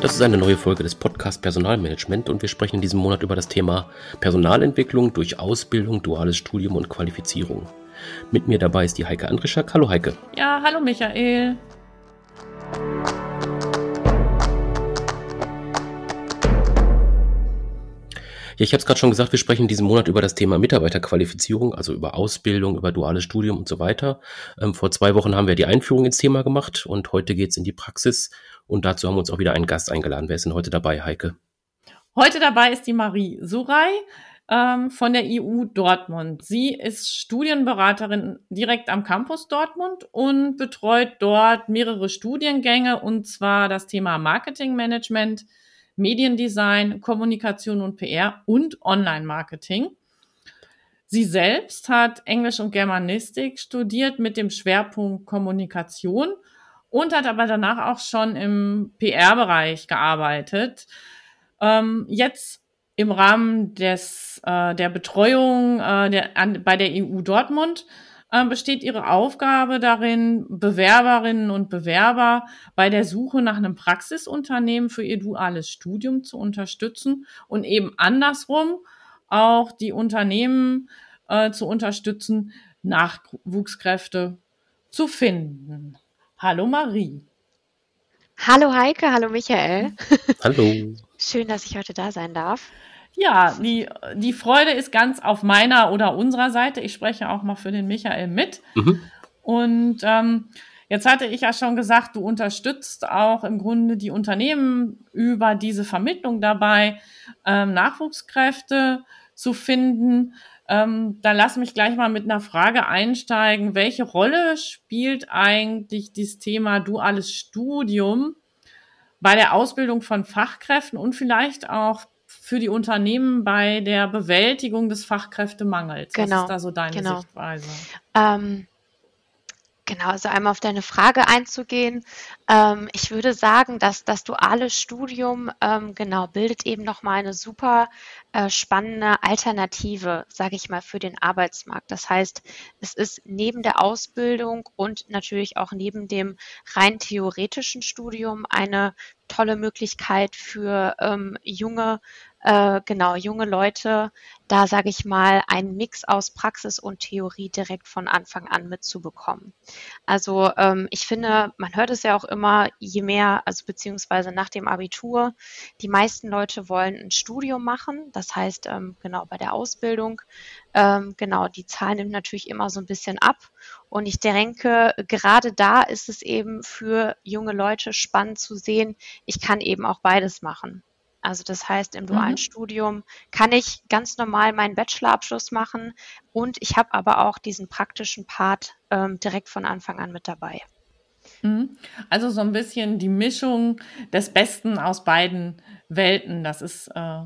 Das ist eine neue Folge des Podcasts Personalmanagement und wir sprechen in diesem Monat über das Thema Personalentwicklung durch Ausbildung, duales Studium und Qualifizierung. Mit mir dabei ist die Heike Andrischak. Hallo Heike. Ja, hallo Michael. Ja, ich habe es gerade schon gesagt, wir sprechen diesen Monat über das Thema Mitarbeiterqualifizierung, also über Ausbildung, über duales Studium und so weiter. Ähm, vor zwei Wochen haben wir die Einführung ins Thema gemacht und heute geht es in die Praxis und dazu haben wir uns auch wieder einen Gast eingeladen. Wer ist denn heute dabei, Heike? Heute dabei ist die Marie Suray ähm, von der EU Dortmund. Sie ist Studienberaterin direkt am Campus Dortmund und betreut dort mehrere Studiengänge und zwar das Thema Marketingmanagement, Mediendesign, Kommunikation und PR und Online-Marketing. Sie selbst hat Englisch und Germanistik studiert mit dem Schwerpunkt Kommunikation und hat aber danach auch schon im PR-Bereich gearbeitet. Ähm, jetzt im Rahmen des, äh, der Betreuung äh, der, an, bei der EU Dortmund äh, besteht ihre Aufgabe darin, Bewerberinnen und Bewerber bei der Suche nach einem Praxisunternehmen für ihr duales Studium zu unterstützen und eben andersrum auch die Unternehmen äh, zu unterstützen, Nachwuchskräfte zu finden. Hallo Marie. Hallo Heike, hallo Michael. Hallo. Schön, dass ich heute da sein darf. Ja, die, die Freude ist ganz auf meiner oder unserer Seite. Ich spreche auch mal für den Michael mit. Mhm. Und ähm, jetzt hatte ich ja schon gesagt, du unterstützt auch im Grunde die Unternehmen über diese Vermittlung dabei, ähm, Nachwuchskräfte zu finden. Ähm, da lass mich gleich mal mit einer Frage einsteigen. Welche Rolle spielt eigentlich das Thema duales Studium bei der Ausbildung von Fachkräften und vielleicht auch für die Unternehmen bei der Bewältigung des Fachkräftemangels? Genau. Was ist da so deine genau. Sichtweise? Ähm, genau, also einmal auf deine Frage einzugehen. Ähm, ich würde sagen, dass das duale Studium ähm, genau bildet eben nochmal eine super spannende Alternative, sage ich mal, für den Arbeitsmarkt. Das heißt, es ist neben der Ausbildung und natürlich auch neben dem rein theoretischen Studium eine tolle Möglichkeit für ähm, junge äh, genau, junge Leute, da sage ich mal, einen Mix aus Praxis und Theorie direkt von Anfang an mitzubekommen. Also ähm, ich finde, man hört es ja auch immer, je mehr, also beziehungsweise nach dem Abitur, die meisten Leute wollen ein Studium machen. Das heißt, ähm, genau bei der Ausbildung, ähm, genau, die Zahl nimmt natürlich immer so ein bisschen ab. Und ich denke, gerade da ist es eben für junge Leute spannend zu sehen, ich kann eben auch beides machen. Also das heißt, im dualen mhm. Studium kann ich ganz normal meinen Bachelorabschluss machen und ich habe aber auch diesen praktischen Part ähm, direkt von Anfang an mit dabei. Mhm. Also so ein bisschen die Mischung des Besten aus beiden Welten. Das ist äh,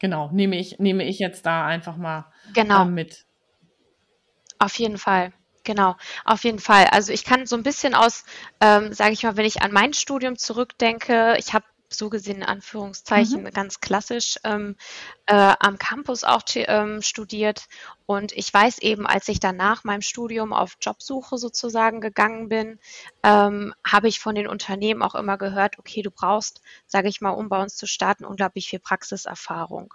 genau nehme ich nehme ich jetzt da einfach mal genau. äh, mit. Auf jeden Fall. Genau, auf jeden Fall. Also ich kann so ein bisschen aus, ähm, sage ich mal, wenn ich an mein Studium zurückdenke, ich habe so gesehen in Anführungszeichen mhm. ganz klassisch ähm, äh, am Campus auch ähm, studiert. Und ich weiß eben, als ich dann nach meinem Studium auf Jobsuche sozusagen gegangen bin, ähm, habe ich von den Unternehmen auch immer gehört, okay, du brauchst, sage ich mal, um bei uns zu starten, unglaublich viel Praxiserfahrung.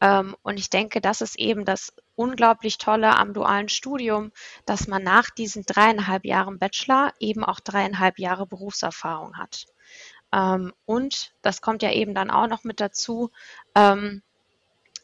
Ähm, und ich denke, das ist eben das unglaublich Tolle am dualen Studium, dass man nach diesen dreieinhalb Jahren Bachelor eben auch dreieinhalb Jahre Berufserfahrung hat. Ähm, und das kommt ja eben dann auch noch mit dazu. Ähm,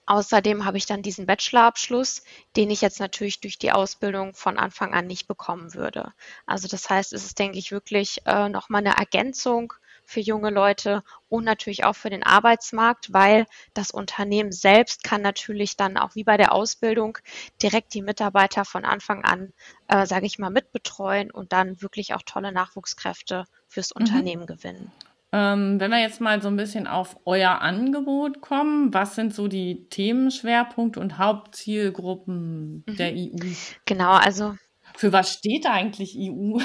außerdem habe ich dann diesen Bachelorabschluss, den ich jetzt natürlich durch die Ausbildung von Anfang an nicht bekommen würde. Also das heißt, es ist, denke ich, wirklich äh, nochmal eine Ergänzung für junge Leute und natürlich auch für den Arbeitsmarkt, weil das Unternehmen selbst kann natürlich dann auch wie bei der Ausbildung direkt die Mitarbeiter von Anfang an, äh, sage ich mal, mitbetreuen und dann wirklich auch tolle Nachwuchskräfte fürs mhm. Unternehmen gewinnen. Ähm, wenn wir jetzt mal so ein bisschen auf euer Angebot kommen, was sind so die Themenschwerpunkte und Hauptzielgruppen mhm. der EU? Genau, also. Für was steht eigentlich EU?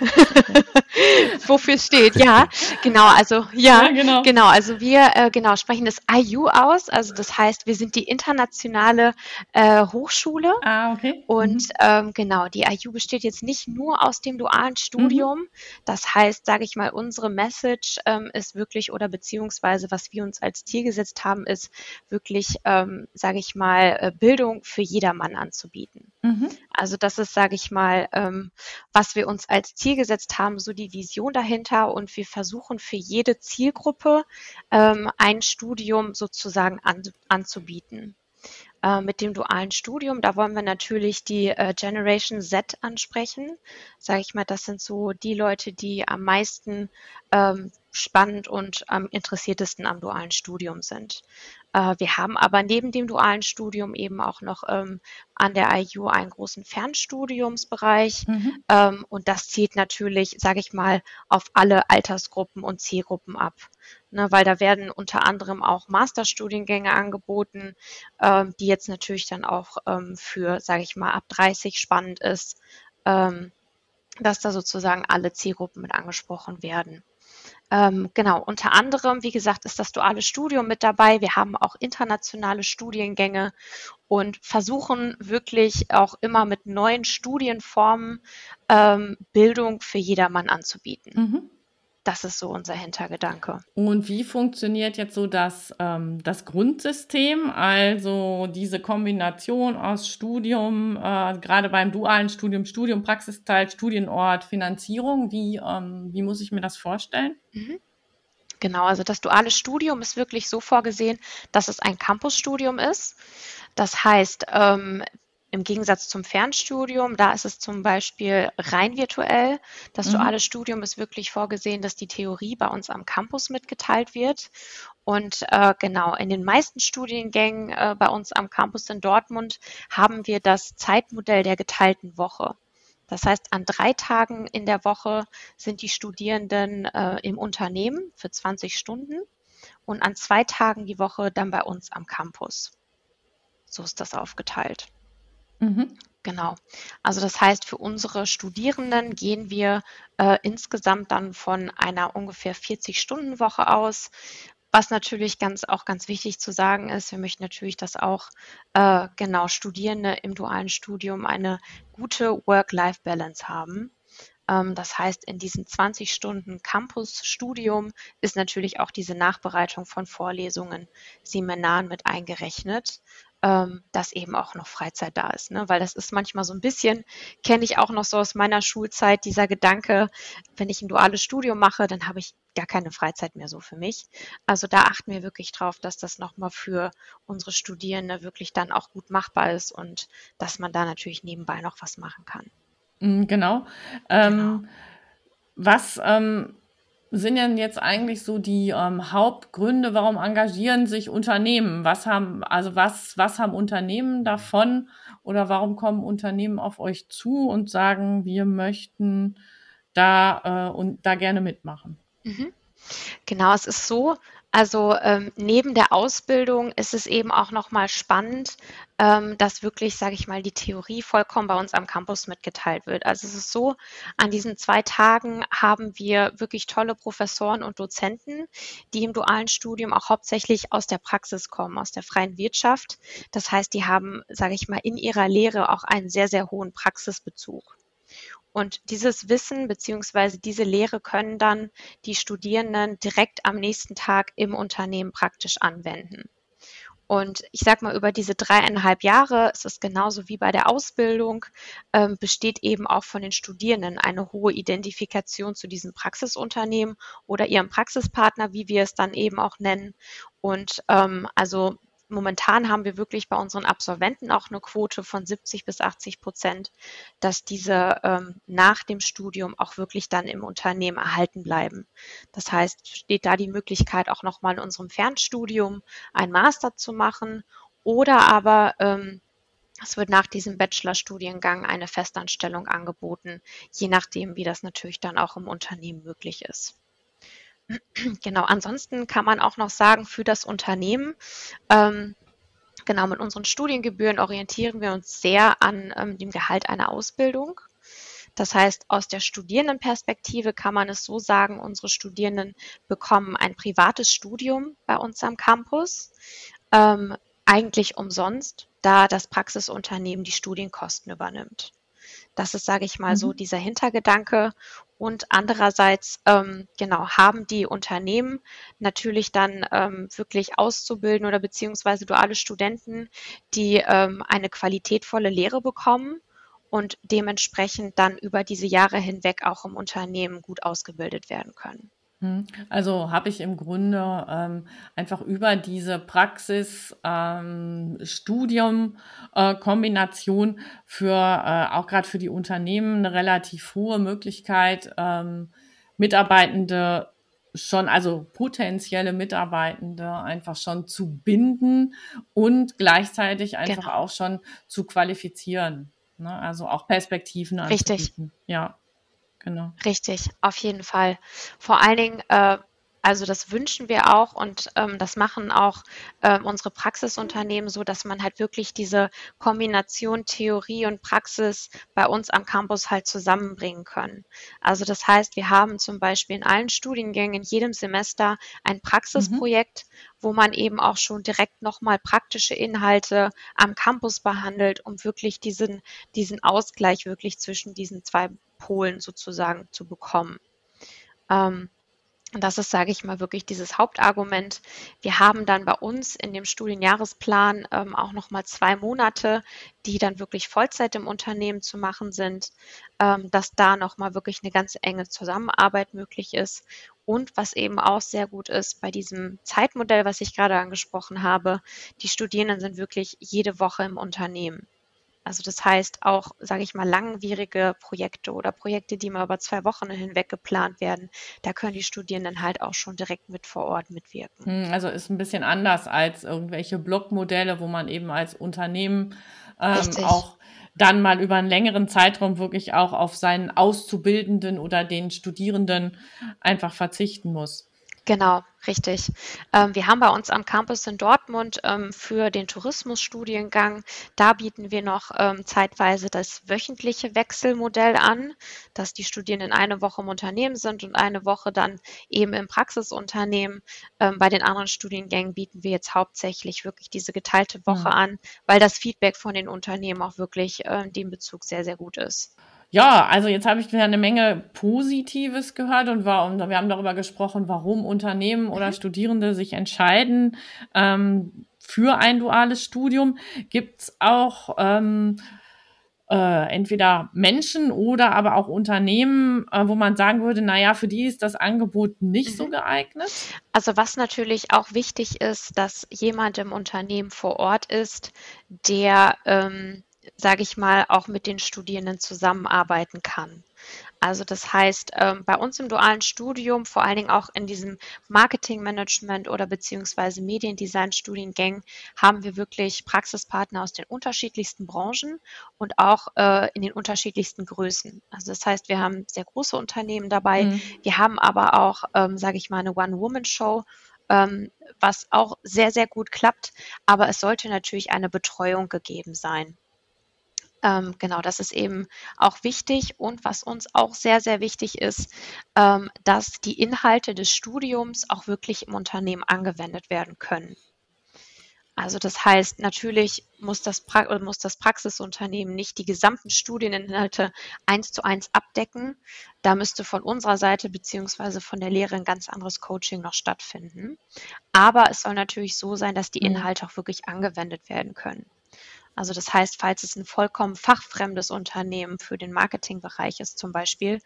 Wofür steht, ja, genau, also ja, ja genau. genau. also wir äh, genau sprechen das IU aus, also das heißt, wir sind die internationale äh, Hochschule. Ah, okay. Und mhm. ähm, genau, die IU besteht jetzt nicht nur aus dem dualen Studium. Mhm. Das heißt, sage ich mal, unsere Message ähm, ist wirklich oder beziehungsweise was wir uns als Ziel gesetzt haben, ist wirklich, ähm, sage ich mal, äh, Bildung für jedermann anzubieten. Mhm. Also das ist, sage ich mal, ähm, was wir uns als Ziel gesetzt haben, so die Vision dahinter und wir versuchen für jede Zielgruppe ähm, ein Studium sozusagen an, anzubieten. Äh, mit dem dualen Studium, da wollen wir natürlich die äh, Generation Z ansprechen. Sage ich mal, das sind so die Leute, die am meisten ähm, spannend und am interessiertesten am dualen Studium sind. Äh, wir haben aber neben dem dualen Studium eben auch noch ähm, an der IU einen großen Fernstudiumsbereich mhm. ähm, und das zielt natürlich, sage ich mal, auf alle Altersgruppen und Zielgruppen ab. Ne, weil da werden unter anderem auch Masterstudiengänge angeboten, ähm, die jetzt natürlich dann auch ähm, für, sage ich mal, ab 30 spannend ist, ähm, dass da sozusagen alle Zielgruppen mit angesprochen werden. Ähm, genau, unter anderem, wie gesagt, ist das duale Studium mit dabei. Wir haben auch internationale Studiengänge und versuchen wirklich auch immer mit neuen Studienformen ähm, Bildung für jedermann anzubieten. Mhm. Das ist so unser Hintergedanke. Und wie funktioniert jetzt so das, ähm, das Grundsystem, also diese Kombination aus Studium, äh, gerade beim dualen Studium, Studium, Praxisteil, Studienort, Finanzierung, wie, ähm, wie muss ich mir das vorstellen? Mhm. Genau, also das duale Studium ist wirklich so vorgesehen, dass es ein Campusstudium ist. Das heißt, ähm, im Gegensatz zum Fernstudium, da ist es zum Beispiel rein virtuell. Das mhm. duale Studium ist wirklich vorgesehen, dass die Theorie bei uns am Campus mitgeteilt wird. Und äh, genau, in den meisten Studiengängen äh, bei uns am Campus in Dortmund haben wir das Zeitmodell der geteilten Woche. Das heißt, an drei Tagen in der Woche sind die Studierenden äh, im Unternehmen für 20 Stunden und an zwei Tagen die Woche dann bei uns am Campus. So ist das aufgeteilt. Mhm. Genau. Also das heißt, für unsere Studierenden gehen wir äh, insgesamt dann von einer ungefähr 40-Stunden-Woche aus. Was natürlich ganz auch ganz wichtig zu sagen ist, wir möchten natürlich, dass auch äh, genau Studierende im dualen Studium eine gute Work-Life-Balance haben. Ähm, das heißt, in diesen 20 Stunden Campus-Studium ist natürlich auch diese Nachbereitung von Vorlesungen, Seminaren mit eingerechnet ähm, dass eben auch noch Freizeit da ist. Ne? Weil das ist manchmal so ein bisschen, kenne ich auch noch so aus meiner Schulzeit, dieser Gedanke, wenn ich ein duales Studium mache, dann habe ich gar keine Freizeit mehr so für mich. Also da achten wir wirklich drauf, dass das nochmal für unsere Studierende wirklich dann auch gut machbar ist und dass man da natürlich nebenbei noch was machen kann. Mm, genau. Ähm, genau. Was ähm, sind denn jetzt eigentlich so die ähm, Hauptgründe, warum engagieren sich Unternehmen? Was haben, also was, was haben Unternehmen davon oder warum kommen Unternehmen auf euch zu und sagen, wir möchten da äh, und da gerne mitmachen? Mhm. Genau, es ist so, also ähm, neben der Ausbildung ist es eben auch nochmal spannend, ähm, dass wirklich, sage ich mal, die Theorie vollkommen bei uns am Campus mitgeteilt wird. Also es ist so, an diesen zwei Tagen haben wir wirklich tolle Professoren und Dozenten, die im dualen Studium auch hauptsächlich aus der Praxis kommen, aus der freien Wirtschaft. Das heißt, die haben, sage ich mal, in ihrer Lehre auch einen sehr, sehr hohen Praxisbezug. Und dieses Wissen beziehungsweise diese Lehre können dann die Studierenden direkt am nächsten Tag im Unternehmen praktisch anwenden. Und ich sage mal, über diese dreieinhalb Jahre ist es genauso wie bei der Ausbildung, ähm, besteht eben auch von den Studierenden eine hohe Identifikation zu diesem Praxisunternehmen oder ihrem Praxispartner, wie wir es dann eben auch nennen. Und ähm, also momentan haben wir wirklich bei unseren Absolventen auch eine Quote von 70 bis 80 Prozent, dass diese ähm, nach dem Studium auch wirklich dann im Unternehmen erhalten bleiben. Das heißt, steht da die Möglichkeit auch nochmal in unserem Fernstudium ein Master zu machen oder aber ähm, es wird nach diesem Bachelorstudiengang eine Festanstellung angeboten, je nachdem, wie das natürlich dann auch im Unternehmen möglich ist. Genau, ansonsten kann man auch noch sagen, für das Unternehmen, ähm, genau, mit unseren Studiengebühren orientieren wir uns sehr an ähm, dem Gehalt einer Ausbildung. Das heißt, aus der Studierendenperspektive kann man es so sagen, unsere Studierenden bekommen ein privates Studium bei uns am Campus, ähm, eigentlich umsonst, da das Praxisunternehmen die Studienkosten übernimmt. Das ist, sage ich mal, mhm. so dieser Hintergedanke. Und andererseits, ähm, genau, haben die Unternehmen natürlich dann ähm, wirklich auszubilden oder beziehungsweise duale Studenten, die ähm, eine qualitätvolle Lehre bekommen und dementsprechend dann über diese Jahre hinweg auch im Unternehmen gut ausgebildet werden können. Hm. Also habe ich im Grunde ähm, einfach über diese Praxis-Studium-Kombination ähm, äh, für äh, auch gerade für die Unternehmen eine relativ hohe Möglichkeit, ähm, Mitarbeitende schon, also potenzielle Mitarbeitende einfach schon zu binden und gleichzeitig einfach genau. auch schon zu qualifizieren. Ne? Also auch Perspektiven anzubieten. Richtig. Ja. Genau. Richtig, auf jeden Fall. Vor allen Dingen, äh, also das wünschen wir auch und ähm, das machen auch äh, unsere Praxisunternehmen so, dass man halt wirklich diese Kombination Theorie und Praxis bei uns am Campus halt zusammenbringen können. Also das heißt, wir haben zum Beispiel in allen Studiengängen in jedem Semester ein Praxisprojekt, mhm. wo man eben auch schon direkt nochmal praktische Inhalte am Campus behandelt, um wirklich diesen, diesen Ausgleich wirklich zwischen diesen zwei Polen sozusagen zu bekommen. Ähm, das ist, sage ich mal, wirklich dieses Hauptargument. Wir haben dann bei uns in dem Studienjahresplan ähm, auch nochmal zwei Monate, die dann wirklich Vollzeit im Unternehmen zu machen sind, ähm, dass da nochmal wirklich eine ganz enge Zusammenarbeit möglich ist. Und was eben auch sehr gut ist bei diesem Zeitmodell, was ich gerade angesprochen habe, die Studierenden sind wirklich jede Woche im Unternehmen. Also das heißt auch, sage ich mal, langwierige Projekte oder Projekte, die mal über zwei Wochen hinweg geplant werden, da können die Studierenden halt auch schon direkt mit vor Ort mitwirken. Hm, also ist ein bisschen anders als irgendwelche Blockmodelle, wo man eben als Unternehmen ähm, auch dann mal über einen längeren Zeitraum wirklich auch auf seinen Auszubildenden oder den Studierenden einfach verzichten muss. Genau, richtig. Ähm, wir haben bei uns am Campus in Dortmund ähm, für den Tourismusstudiengang, da bieten wir noch ähm, zeitweise das wöchentliche Wechselmodell an, dass die Studierenden eine Woche im Unternehmen sind und eine Woche dann eben im Praxisunternehmen. Ähm, bei den anderen Studiengängen bieten wir jetzt hauptsächlich wirklich diese geteilte Woche mhm. an, weil das Feedback von den Unternehmen auch wirklich äh, in dem Bezug sehr, sehr gut ist. Ja, also jetzt habe ich wieder eine Menge Positives gehört und, war, und wir haben darüber gesprochen, warum Unternehmen oder mhm. Studierende sich entscheiden ähm, für ein duales Studium. Gibt es auch ähm, äh, entweder Menschen oder aber auch Unternehmen, äh, wo man sagen würde, naja, für die ist das Angebot nicht mhm. so geeignet? Also was natürlich auch wichtig ist, dass jemand im Unternehmen vor Ort ist, der ähm, sage ich mal, auch mit den Studierenden zusammenarbeiten kann. Also das heißt, ähm, bei uns im dualen Studium, vor allen Dingen auch in diesem Marketingmanagement oder beziehungsweise Mediendesign-Studiengängen, haben wir wirklich Praxispartner aus den unterschiedlichsten Branchen und auch äh, in den unterschiedlichsten Größen. Also das heißt, wir haben sehr große Unternehmen dabei. Mhm. Wir haben aber auch, ähm, sage ich mal, eine One-Woman-Show, ähm, was auch sehr, sehr gut klappt. Aber es sollte natürlich eine Betreuung gegeben sein. Ähm, genau, das ist eben auch wichtig. Und was uns auch sehr, sehr wichtig ist, ähm, dass die Inhalte des Studiums auch wirklich im Unternehmen angewendet werden können. Also das heißt, natürlich muss das, pra muss das Praxisunternehmen nicht die gesamten Studieninhalte eins zu eins abdecken. Da müsste von unserer Seite beziehungsweise von der Lehre ein ganz anderes Coaching noch stattfinden. Aber es soll natürlich so sein, dass die mhm. Inhalte auch wirklich angewendet werden können. Also das heißt, falls es ein vollkommen fachfremdes Unternehmen für den Marketingbereich ist zum Beispiel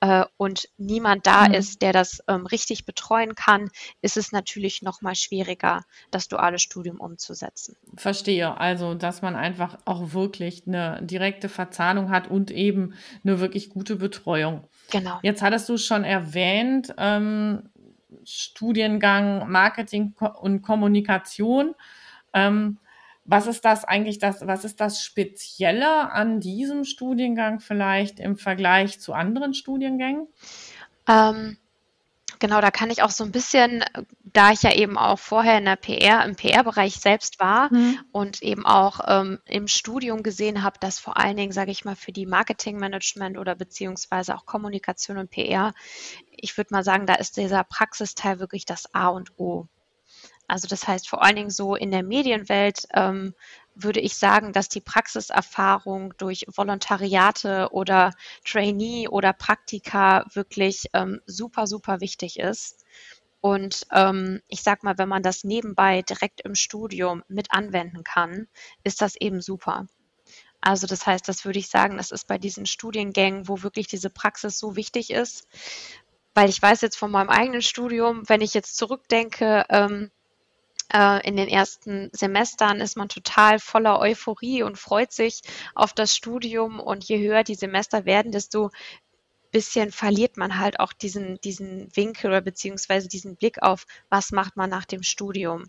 äh, und niemand da mhm. ist, der das ähm, richtig betreuen kann, ist es natürlich noch mal schwieriger, das duale Studium umzusetzen. Verstehe. Also, dass man einfach auch wirklich eine direkte Verzahnung hat und eben eine wirklich gute Betreuung. Genau. Jetzt hattest du schon erwähnt, ähm, Studiengang Marketing und Kommunikation. Ähm, was ist das eigentlich das, was ist das Spezielle an diesem Studiengang vielleicht im Vergleich zu anderen Studiengängen? Ähm, Genau, da kann ich auch so ein bisschen, da ich ja eben auch vorher in der PR, im PR-Bereich selbst war mhm. und eben auch ähm, im Studium gesehen habe, dass vor allen Dingen, sage ich mal, für die Marketingmanagement oder beziehungsweise auch Kommunikation und PR, ich würde mal sagen, da ist dieser Praxisteil wirklich das A und O. Also das heißt vor allen Dingen so in der Medienwelt ähm, würde ich sagen, dass die Praxiserfahrung durch Volontariate oder Trainee oder Praktika wirklich ähm, super, super wichtig ist. Und ähm, ich sag mal, wenn man das nebenbei direkt im Studium mit anwenden kann, ist das eben super. Also das heißt, das würde ich sagen, das ist bei diesen Studiengängen, wo wirklich diese Praxis so wichtig ist, weil ich weiß jetzt von meinem eigenen Studium, wenn ich jetzt zurückdenke, ähm, äh, in den ersten Semestern ist man total voller Euphorie und freut sich auf das Studium. Und je höher die Semester werden, desto bisschen verliert man halt auch diesen, diesen Winkel oder beziehungsweise diesen Blick auf, was macht man nach dem Studium?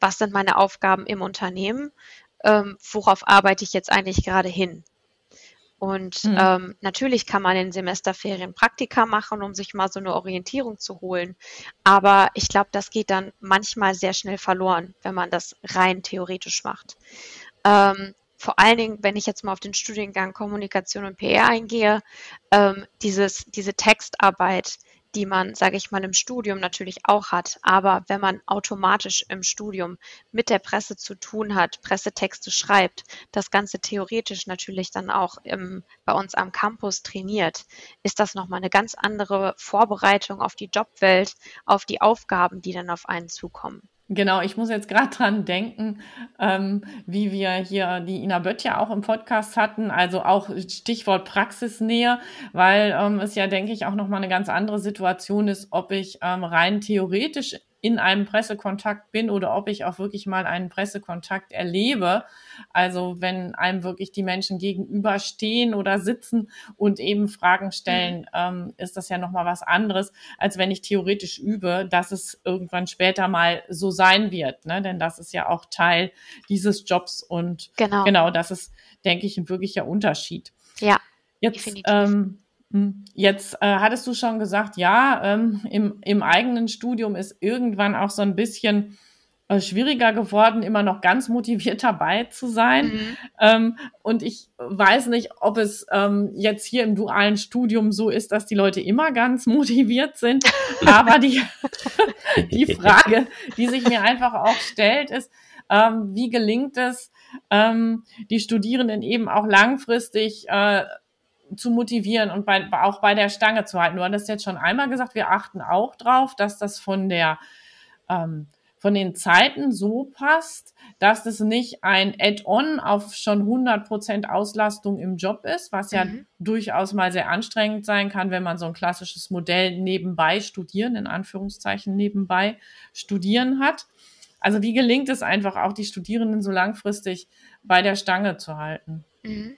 Was sind meine Aufgaben im Unternehmen? Ähm, worauf arbeite ich jetzt eigentlich gerade hin? Und mhm. ähm, natürlich kann man in Semesterferien Praktika machen, um sich mal so eine Orientierung zu holen. Aber ich glaube, das geht dann manchmal sehr schnell verloren, wenn man das rein theoretisch macht. Ähm, vor allen Dingen, wenn ich jetzt mal auf den Studiengang Kommunikation und PR eingehe, ähm, dieses, diese Textarbeit, die man, sage ich mal, im Studium natürlich auch hat. Aber wenn man automatisch im Studium mit der Presse zu tun hat, Pressetexte schreibt, das Ganze theoretisch natürlich dann auch im, bei uns am Campus trainiert, ist das nochmal eine ganz andere Vorbereitung auf die Jobwelt, auf die Aufgaben, die dann auf einen zukommen. Genau, ich muss jetzt gerade dran denken, ähm, wie wir hier die Ina Bött ja auch im Podcast hatten, also auch Stichwort Praxisnähe, weil ähm, es ja, denke ich, auch nochmal eine ganz andere Situation ist, ob ich ähm, rein theoretisch in einem Pressekontakt bin oder ob ich auch wirklich mal einen Pressekontakt erlebe. Also wenn einem wirklich die Menschen gegenüberstehen oder sitzen und eben Fragen stellen, mhm. ähm, ist das ja nochmal was anderes, als wenn ich theoretisch übe, dass es irgendwann später mal so sein wird. Ne? Denn das ist ja auch Teil dieses Jobs und genau, genau das ist, denke ich, ein wirklicher Unterschied. Ja. Jetzt ähm, hm. Jetzt äh, hattest du schon gesagt, ja, ähm, im, im eigenen Studium ist irgendwann auch so ein bisschen äh, schwieriger geworden, immer noch ganz motiviert dabei zu sein. Mhm. Ähm, und ich weiß nicht, ob es ähm, jetzt hier im dualen Studium so ist, dass die Leute immer ganz motiviert sind. Aber die, die Frage, die sich mir einfach auch stellt, ist, ähm, wie gelingt es, ähm, die Studierenden eben auch langfristig äh, zu motivieren und bei, auch bei der Stange zu halten. Du hattest jetzt schon einmal gesagt, wir achten auch drauf, dass das von der ähm, von den Zeiten so passt, dass das nicht ein Add-on auf schon 100% Auslastung im Job ist, was ja mhm. durchaus mal sehr anstrengend sein kann, wenn man so ein klassisches Modell nebenbei studieren, in Anführungszeichen nebenbei studieren hat. Also wie gelingt es einfach auch, die Studierenden so langfristig bei der Stange zu halten? Mhm.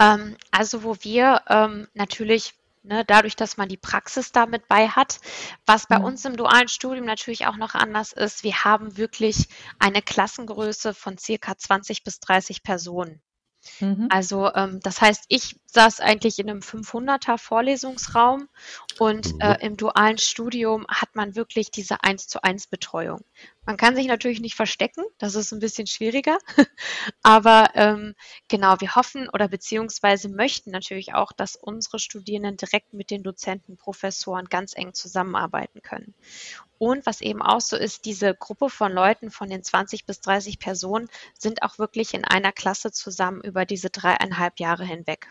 Ähm, also wo wir ähm, natürlich ne, dadurch, dass man die Praxis damit bei hat. Was bei mhm. uns im dualen Studium natürlich auch noch anders ist, wir haben wirklich eine Klassengröße von circa 20 bis 30 Personen. Mhm. Also ähm, das heißt, ich saß eigentlich in einem 500er Vorlesungsraum und mhm. äh, im dualen Studium hat man wirklich diese 1 zu 1 Betreuung. Man kann sich natürlich nicht verstecken, das ist ein bisschen schwieriger, aber ähm, genau, wir hoffen oder beziehungsweise möchten natürlich auch, dass unsere Studierenden direkt mit den Dozenten, Professoren ganz eng zusammenarbeiten können. Und was eben auch so ist, diese Gruppe von Leuten von den 20 bis 30 Personen sind auch wirklich in einer Klasse zusammen über diese dreieinhalb Jahre hinweg.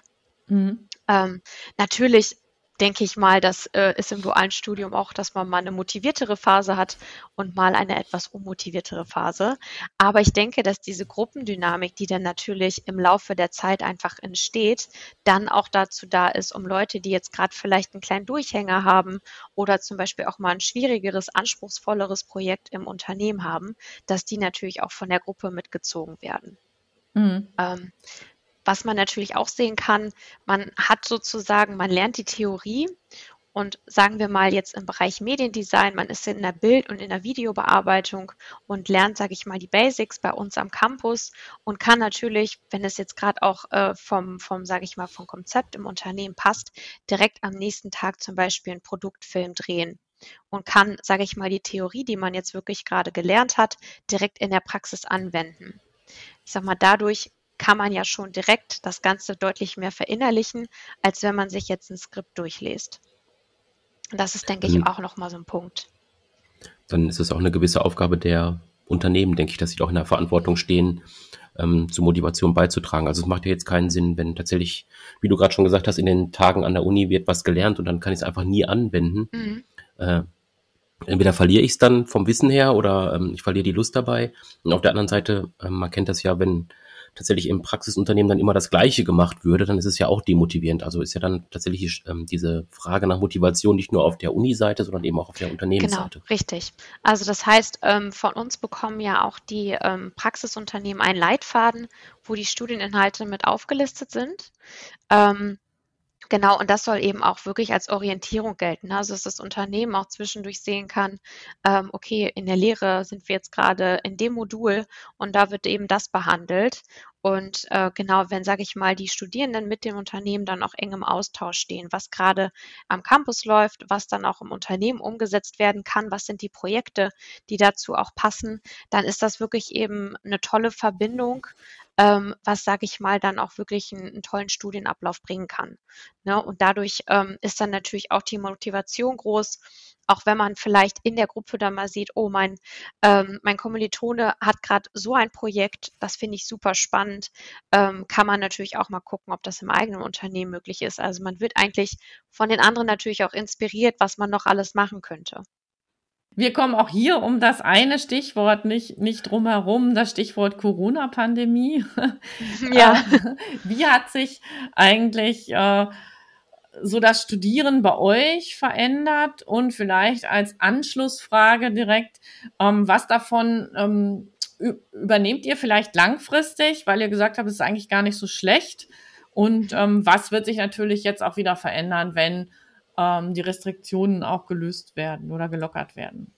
Mhm. Ähm, natürlich denke ich mal, das äh, ist im dualen Studium auch, dass man mal eine motiviertere Phase hat und mal eine etwas unmotiviertere Phase. Aber ich denke, dass diese Gruppendynamik, die dann natürlich im Laufe der Zeit einfach entsteht, dann auch dazu da ist, um Leute, die jetzt gerade vielleicht einen kleinen Durchhänger haben oder zum Beispiel auch mal ein schwierigeres, anspruchsvolleres Projekt im Unternehmen haben, dass die natürlich auch von der Gruppe mitgezogen werden. Mhm. Ähm, was man natürlich auch sehen kann, man hat sozusagen, man lernt die Theorie und sagen wir mal jetzt im Bereich Mediendesign, man ist in der Bild- und in der Videobearbeitung und lernt, sage ich mal, die Basics bei uns am Campus und kann natürlich, wenn es jetzt gerade auch äh, vom, vom sage ich mal, vom Konzept im Unternehmen passt, direkt am nächsten Tag zum Beispiel einen Produktfilm drehen und kann, sage ich mal, die Theorie, die man jetzt wirklich gerade gelernt hat, direkt in der Praxis anwenden. Ich sage mal, dadurch kann man ja schon direkt das Ganze deutlich mehr verinnerlichen, als wenn man sich jetzt ein Skript durchliest. Das ist, denke ich, auch nochmal so ein Punkt. Dann ist es auch eine gewisse Aufgabe der Unternehmen, denke ich, dass sie doch in der Verantwortung stehen, ähm, zur Motivation beizutragen. Also es macht ja jetzt keinen Sinn, wenn tatsächlich, wie du gerade schon gesagt hast, in den Tagen an der Uni wird was gelernt und dann kann ich es einfach nie anwenden. Mhm. Äh, entweder verliere ich es dann vom Wissen her oder ähm, ich verliere die Lust dabei. Und auf der anderen Seite, ähm, man kennt das ja, wenn tatsächlich im Praxisunternehmen dann immer das Gleiche gemacht würde, dann ist es ja auch demotivierend. Also ist ja dann tatsächlich ähm, diese Frage nach Motivation nicht nur auf der Uni-Seite, sondern eben auch auf der Unternehmensseite. Genau, richtig. Also das heißt, ähm, von uns bekommen ja auch die ähm, Praxisunternehmen einen Leitfaden, wo die Studieninhalte mit aufgelistet sind. Ähm, Genau, und das soll eben auch wirklich als Orientierung gelten. Ne? Also, dass das Unternehmen auch zwischendurch sehen kann, ähm, okay, in der Lehre sind wir jetzt gerade in dem Modul und da wird eben das behandelt. Und äh, genau, wenn, sage ich mal, die Studierenden mit dem Unternehmen dann auch eng im Austausch stehen, was gerade am Campus läuft, was dann auch im Unternehmen umgesetzt werden kann, was sind die Projekte, die dazu auch passen, dann ist das wirklich eben eine tolle Verbindung ähm, was, sage ich mal, dann auch wirklich einen, einen tollen Studienablauf bringen kann. Ne? Und dadurch ähm, ist dann natürlich auch die Motivation groß, auch wenn man vielleicht in der Gruppe dann mal sieht, oh, mein, ähm, mein Kommilitone hat gerade so ein Projekt, das finde ich super spannend, ähm, kann man natürlich auch mal gucken, ob das im eigenen Unternehmen möglich ist. Also man wird eigentlich von den anderen natürlich auch inspiriert, was man noch alles machen könnte. Wir kommen auch hier um das eine Stichwort nicht, nicht drum herum, das Stichwort Corona-Pandemie. Ja. Äh, wie hat sich eigentlich äh, so das Studieren bei euch verändert? Und vielleicht als Anschlussfrage direkt, ähm, was davon ähm, übernehmt ihr vielleicht langfristig, weil ihr gesagt habt, es ist eigentlich gar nicht so schlecht? Und ähm, was wird sich natürlich jetzt auch wieder verändern, wenn ähm, die Restriktionen auch gelöst werden oder gelockert werden.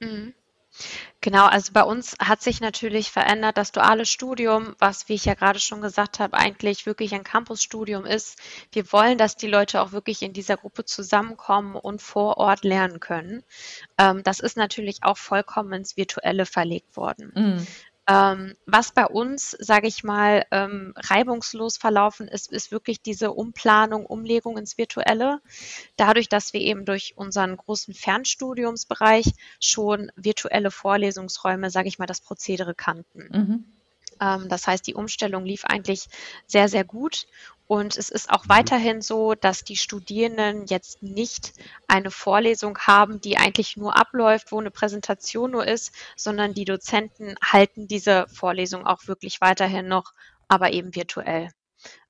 Mhm. Genau, also bei uns hat sich natürlich verändert das duale Studium, was, wie ich ja gerade schon gesagt habe, eigentlich wirklich ein Campusstudium ist. Wir wollen, dass die Leute auch wirklich in dieser Gruppe zusammenkommen und vor Ort lernen können. Ähm, das ist natürlich auch vollkommen ins Virtuelle verlegt worden. Mhm. Ähm, was bei uns, sage ich mal, ähm, reibungslos verlaufen ist, ist wirklich diese Umplanung, Umlegung ins Virtuelle. Dadurch, dass wir eben durch unseren großen Fernstudiumsbereich schon virtuelle Vorlesungsräume, sage ich mal, das Prozedere kannten. Mhm. Ähm, das heißt, die Umstellung lief eigentlich sehr, sehr gut. Und es ist auch mhm. weiterhin so, dass die Studierenden jetzt nicht eine Vorlesung haben, die eigentlich nur abläuft, wo eine Präsentation nur ist, sondern die Dozenten halten diese Vorlesung auch wirklich weiterhin noch, aber eben virtuell.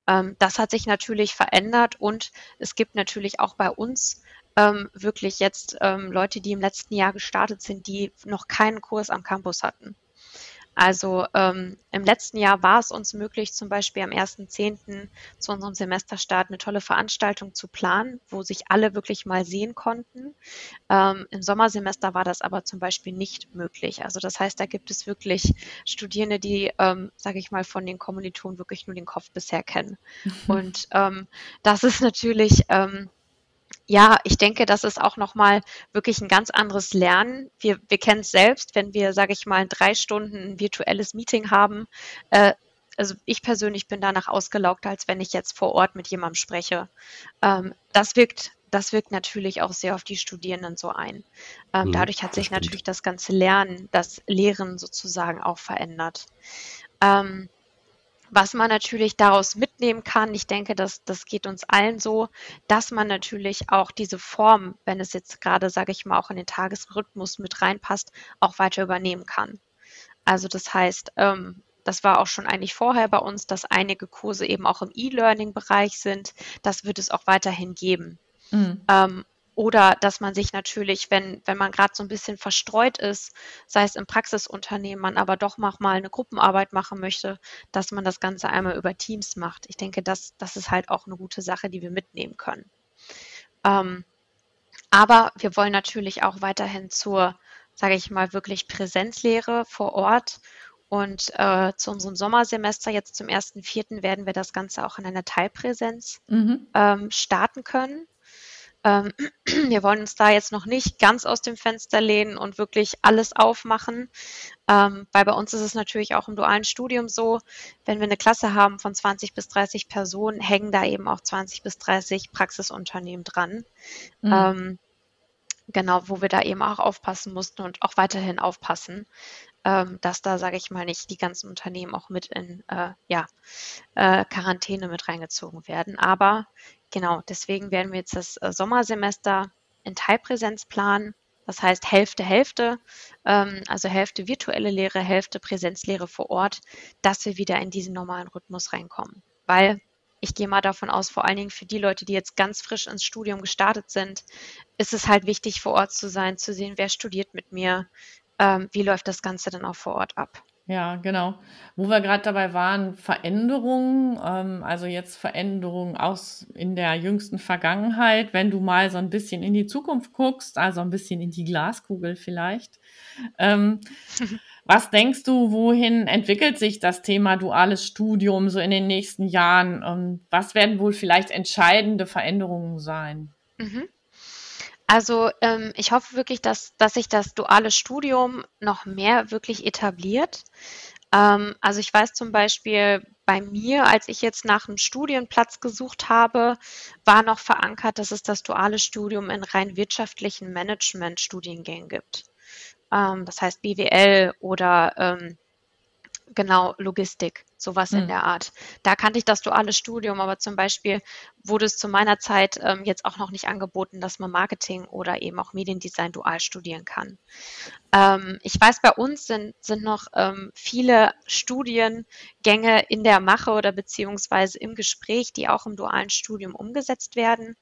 Ähm, das hat sich natürlich verändert und es gibt natürlich auch bei uns ähm, wirklich jetzt ähm, Leute, die im letzten Jahr gestartet sind, die noch keinen Kurs am Campus hatten. Also ähm, im letzten Jahr war es uns möglich, zum Beispiel am 1.10. zu unserem Semesterstart eine tolle Veranstaltung zu planen, wo sich alle wirklich mal sehen konnten. Ähm, Im Sommersemester war das aber zum Beispiel nicht möglich. Also das heißt, da gibt es wirklich Studierende, die, ähm, sage ich mal, von den Kommilitonen wirklich nur den Kopf bisher kennen. Und ähm, das ist natürlich ähm, ja, ich denke, das ist auch nochmal wirklich ein ganz anderes Lernen. Wir, wir kennen es selbst, wenn wir, sage ich mal, drei Stunden ein virtuelles Meeting haben. Äh, also ich persönlich bin danach ausgelaugt, als wenn ich jetzt vor Ort mit jemandem spreche. Ähm, das wirkt das wirkt natürlich auch sehr auf die Studierenden so ein. Ähm, mhm, dadurch hat sich stimmt. natürlich das ganze Lernen, das Lehren sozusagen auch verändert. Ähm, was man natürlich daraus mitnehmen kann, ich denke, dass das geht uns allen so, dass man natürlich auch diese Form, wenn es jetzt gerade, sage ich mal, auch in den Tagesrhythmus mit reinpasst, auch weiter übernehmen kann. Also das heißt, ähm, das war auch schon eigentlich vorher bei uns, dass einige Kurse eben auch im E-Learning-Bereich sind. Das wird es auch weiterhin geben. Mhm. Ähm, oder dass man sich natürlich, wenn, wenn man gerade so ein bisschen verstreut ist, sei es im Praxisunternehmen, man aber doch mal eine Gruppenarbeit machen möchte, dass man das Ganze einmal über Teams macht. Ich denke, das, das ist halt auch eine gute Sache, die wir mitnehmen können. Ähm, aber wir wollen natürlich auch weiterhin zur, sage ich mal, wirklich Präsenzlehre vor Ort. Und äh, zu unserem Sommersemester, jetzt zum 1.4., werden wir das Ganze auch in einer Teilpräsenz mhm. ähm, starten können. Ähm, wir wollen uns da jetzt noch nicht ganz aus dem Fenster lehnen und wirklich alles aufmachen, ähm, weil bei uns ist es natürlich auch im dualen Studium so, wenn wir eine Klasse haben von 20 bis 30 Personen, hängen da eben auch 20 bis 30 Praxisunternehmen dran. Mhm. Ähm, genau, wo wir da eben auch aufpassen mussten und auch weiterhin aufpassen, ähm, dass da, sage ich mal, nicht die ganzen Unternehmen auch mit in äh, ja, äh, Quarantäne mit reingezogen werden. Aber genau, deswegen werden wir jetzt das äh, Sommersemester in Teilpräsenz planen. Das heißt Hälfte, Hälfte, ähm, also Hälfte virtuelle Lehre, Hälfte Präsenzlehre vor Ort, dass wir wieder in diesen normalen Rhythmus reinkommen. Weil ich gehe mal davon aus, vor allen Dingen für die Leute, die jetzt ganz frisch ins Studium gestartet sind, ist es halt wichtig, vor Ort zu sein, zu sehen, wer studiert mit mir, ähm, wie läuft das Ganze dann auch vor Ort ab. Ja, genau. Wo wir gerade dabei waren, Veränderungen, ähm, also jetzt Veränderungen aus in der jüngsten Vergangenheit, wenn du mal so ein bisschen in die Zukunft guckst, also ein bisschen in die Glaskugel vielleicht. Ähm, Was denkst du, wohin entwickelt sich das Thema duales Studium so in den nächsten Jahren? Und was werden wohl vielleicht entscheidende Veränderungen sein? Mhm. Also ähm, ich hoffe wirklich, dass, dass sich das duale Studium noch mehr wirklich etabliert. Ähm, also ich weiß zum Beispiel bei mir, als ich jetzt nach einem Studienplatz gesucht habe, war noch verankert, dass es das duale Studium in rein wirtschaftlichen Management-Studiengängen gibt ähm, das heißt BWL oder ähm, genau Logistik, sowas mhm. in der Art. Da kannte ich das duale Studium, aber zum Beispiel wurde es zu meiner Zeit ähm, jetzt auch noch nicht angeboten, dass man Marketing oder eben auch Mediendesign dual studieren kann. Ähm, ich weiß, bei uns sind, sind noch ähm, viele Studiengänge in der Mache oder beziehungsweise im Gespräch, die auch im dualen Studium umgesetzt werden.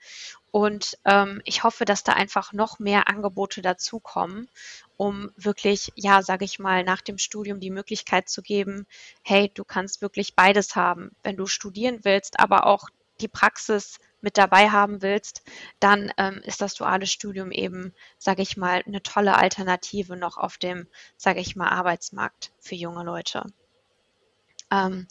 Und ähm, ich hoffe, dass da einfach noch mehr Angebote dazukommen, um wirklich, ja, sage ich mal, nach dem Studium die Möglichkeit zu geben, hey, du kannst wirklich beides haben. Wenn du studieren willst, aber auch die Praxis mit dabei haben willst, dann ähm, ist das duale Studium eben, sage ich mal, eine tolle Alternative noch auf dem, sage ich mal, Arbeitsmarkt für junge Leute. Ähm,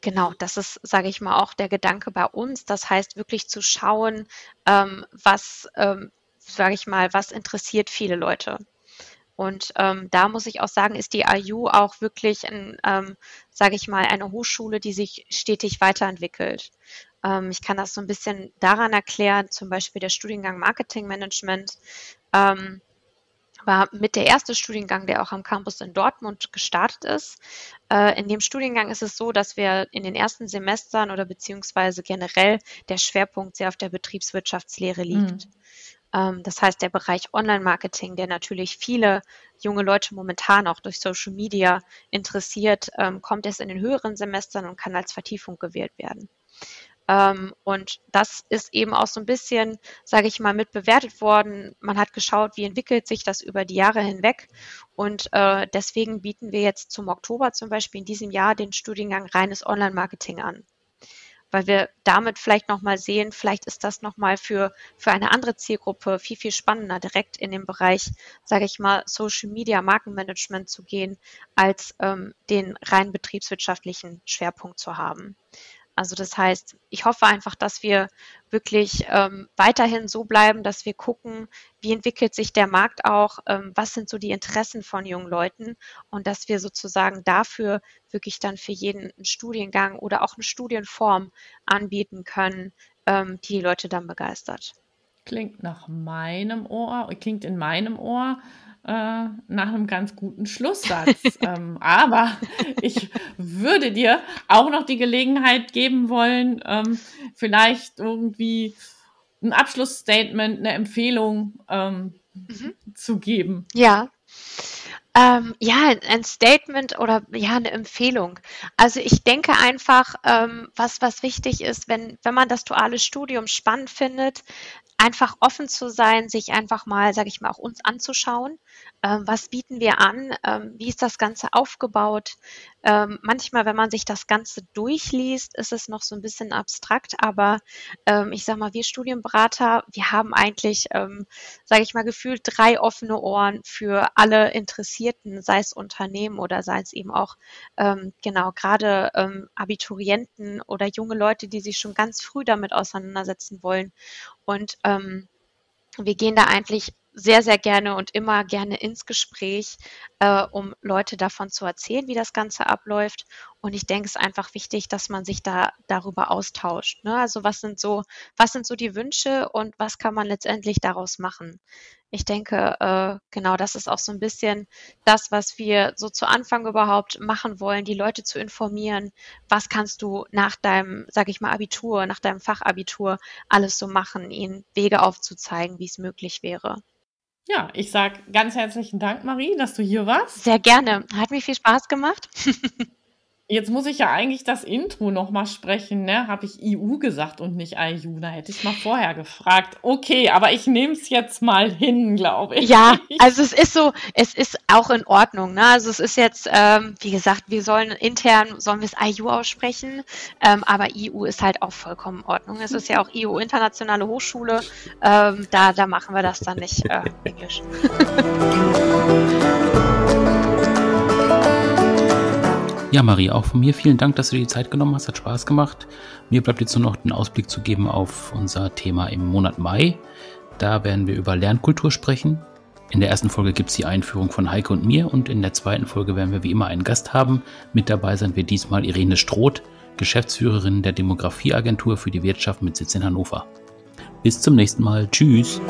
genau, das ist, sage ich mal, auch der Gedanke bei uns. Das heißt, wirklich zu schauen, ähm, was, ähm, sage ich mal, was interessiert viele Leute. Und ähm, da muss ich auch sagen, ist die IU auch wirklich, ähm, sage ich mal, eine Hochschule, die sich stetig weiterentwickelt. Ähm, ich kann das so ein bisschen daran erklären, zum Beispiel der Studiengang Marketing Management. Ähm, war mit der erste Studiengang, der auch am Campus in Dortmund gestartet ist. Äh, in dem Studiengang ist es so, dass wir in den ersten Semestern oder beziehungsweise generell der Schwerpunkt sehr auf der Betriebswirtschaftslehre liegt. Mhm. Ähm, das heißt, der Bereich Online-Marketing, der natürlich viele junge Leute momentan auch durch Social Media interessiert, ähm, kommt erst in den höheren Semestern und kann als Vertiefung gewählt werden. Ähm, und das ist eben auch so ein bisschen, sage ich mal, mit bewertet worden. Man hat geschaut, wie entwickelt sich das über die Jahre hinweg. Und äh, deswegen bieten wir jetzt zum Oktober zum Beispiel in diesem Jahr den Studiengang reines Online-Marketing an. Weil wir damit vielleicht nochmal sehen, vielleicht ist das nochmal für, für eine andere Zielgruppe viel, viel spannender, direkt in den Bereich, sage ich mal, Social Media Markenmanagement zu gehen, als ähm, den rein betriebswirtschaftlichen Schwerpunkt zu haben. Also das heißt, ich hoffe einfach, dass wir wirklich ähm, weiterhin so bleiben, dass wir gucken, wie entwickelt sich der Markt auch, ähm, was sind so die Interessen von jungen Leuten und dass wir sozusagen dafür wirklich dann für jeden einen Studiengang oder auch eine Studienform anbieten können, ähm, die die Leute dann begeistert. Klingt nach meinem Ohr, klingt in meinem Ohr äh, nach einem ganz guten Schlusssatz. ähm, aber ich würde dir auch noch die Gelegenheit geben wollen, ähm, vielleicht irgendwie ein Abschlussstatement, eine Empfehlung ähm, mhm. zu geben. Ja. Ähm, ja, ein Statement oder ja, eine Empfehlung. Also ich denke einfach, ähm, was, was wichtig ist, wenn, wenn man das duale Studium spannend findet, einfach offen zu sein, sich einfach mal, sage ich mal, auch uns anzuschauen. Ähm, was bieten wir an? Ähm, wie ist das Ganze aufgebaut? Ähm, manchmal, wenn man sich das Ganze durchliest, ist es noch so ein bisschen abstrakt, aber ich sage mal, wir Studienberater, wir haben eigentlich, sage ich mal, gefühlt drei offene Ohren für alle Interessierten, sei es Unternehmen oder sei es eben auch, genau, gerade Abiturienten oder junge Leute, die sich schon ganz früh damit auseinandersetzen wollen. Und wir gehen da eigentlich sehr, sehr gerne und immer gerne ins Gespräch, äh, um Leute davon zu erzählen, wie das Ganze abläuft. Und ich denke, es ist einfach wichtig, dass man sich da darüber austauscht. Ne? Also was sind so, was sind so die Wünsche und was kann man letztendlich daraus machen? Ich denke, äh, genau, das ist auch so ein bisschen das, was wir so zu Anfang überhaupt machen wollen, die Leute zu informieren. Was kannst du nach deinem, sag ich mal, Abitur, nach deinem Fachabitur alles so machen, ihnen Wege aufzuzeigen, wie es möglich wäre. Ja, ich sage ganz herzlichen Dank, Marie, dass du hier warst. Sehr gerne. Hat mir viel Spaß gemacht. Jetzt muss ich ja eigentlich das Intro nochmal sprechen, ne? Habe ich EU gesagt und nicht IU? Da hätte ich mal vorher gefragt. Okay, aber ich nehme es jetzt mal hin, glaube ich. Ja, also es ist so, es ist auch in Ordnung. Ne? Also es ist jetzt, ähm, wie gesagt, wir sollen intern, sollen wir es IU aussprechen, ähm, aber EU ist halt auch vollkommen in Ordnung. Es ist ja auch EU Internationale Hochschule. Ähm, da, da machen wir das dann nicht äh, Englisch. Ja, Marie, auch von mir vielen Dank, dass du dir die Zeit genommen hast. Hat Spaß gemacht. Mir bleibt jetzt nur noch den Ausblick zu geben auf unser Thema im Monat Mai. Da werden wir über Lernkultur sprechen. In der ersten Folge gibt es die Einführung von Heike und mir und in der zweiten Folge werden wir wie immer einen Gast haben. Mit dabei sind wir diesmal Irene Stroth, Geschäftsführerin der Demografieagentur für die Wirtschaft mit Sitz in Hannover. Bis zum nächsten Mal. Tschüss.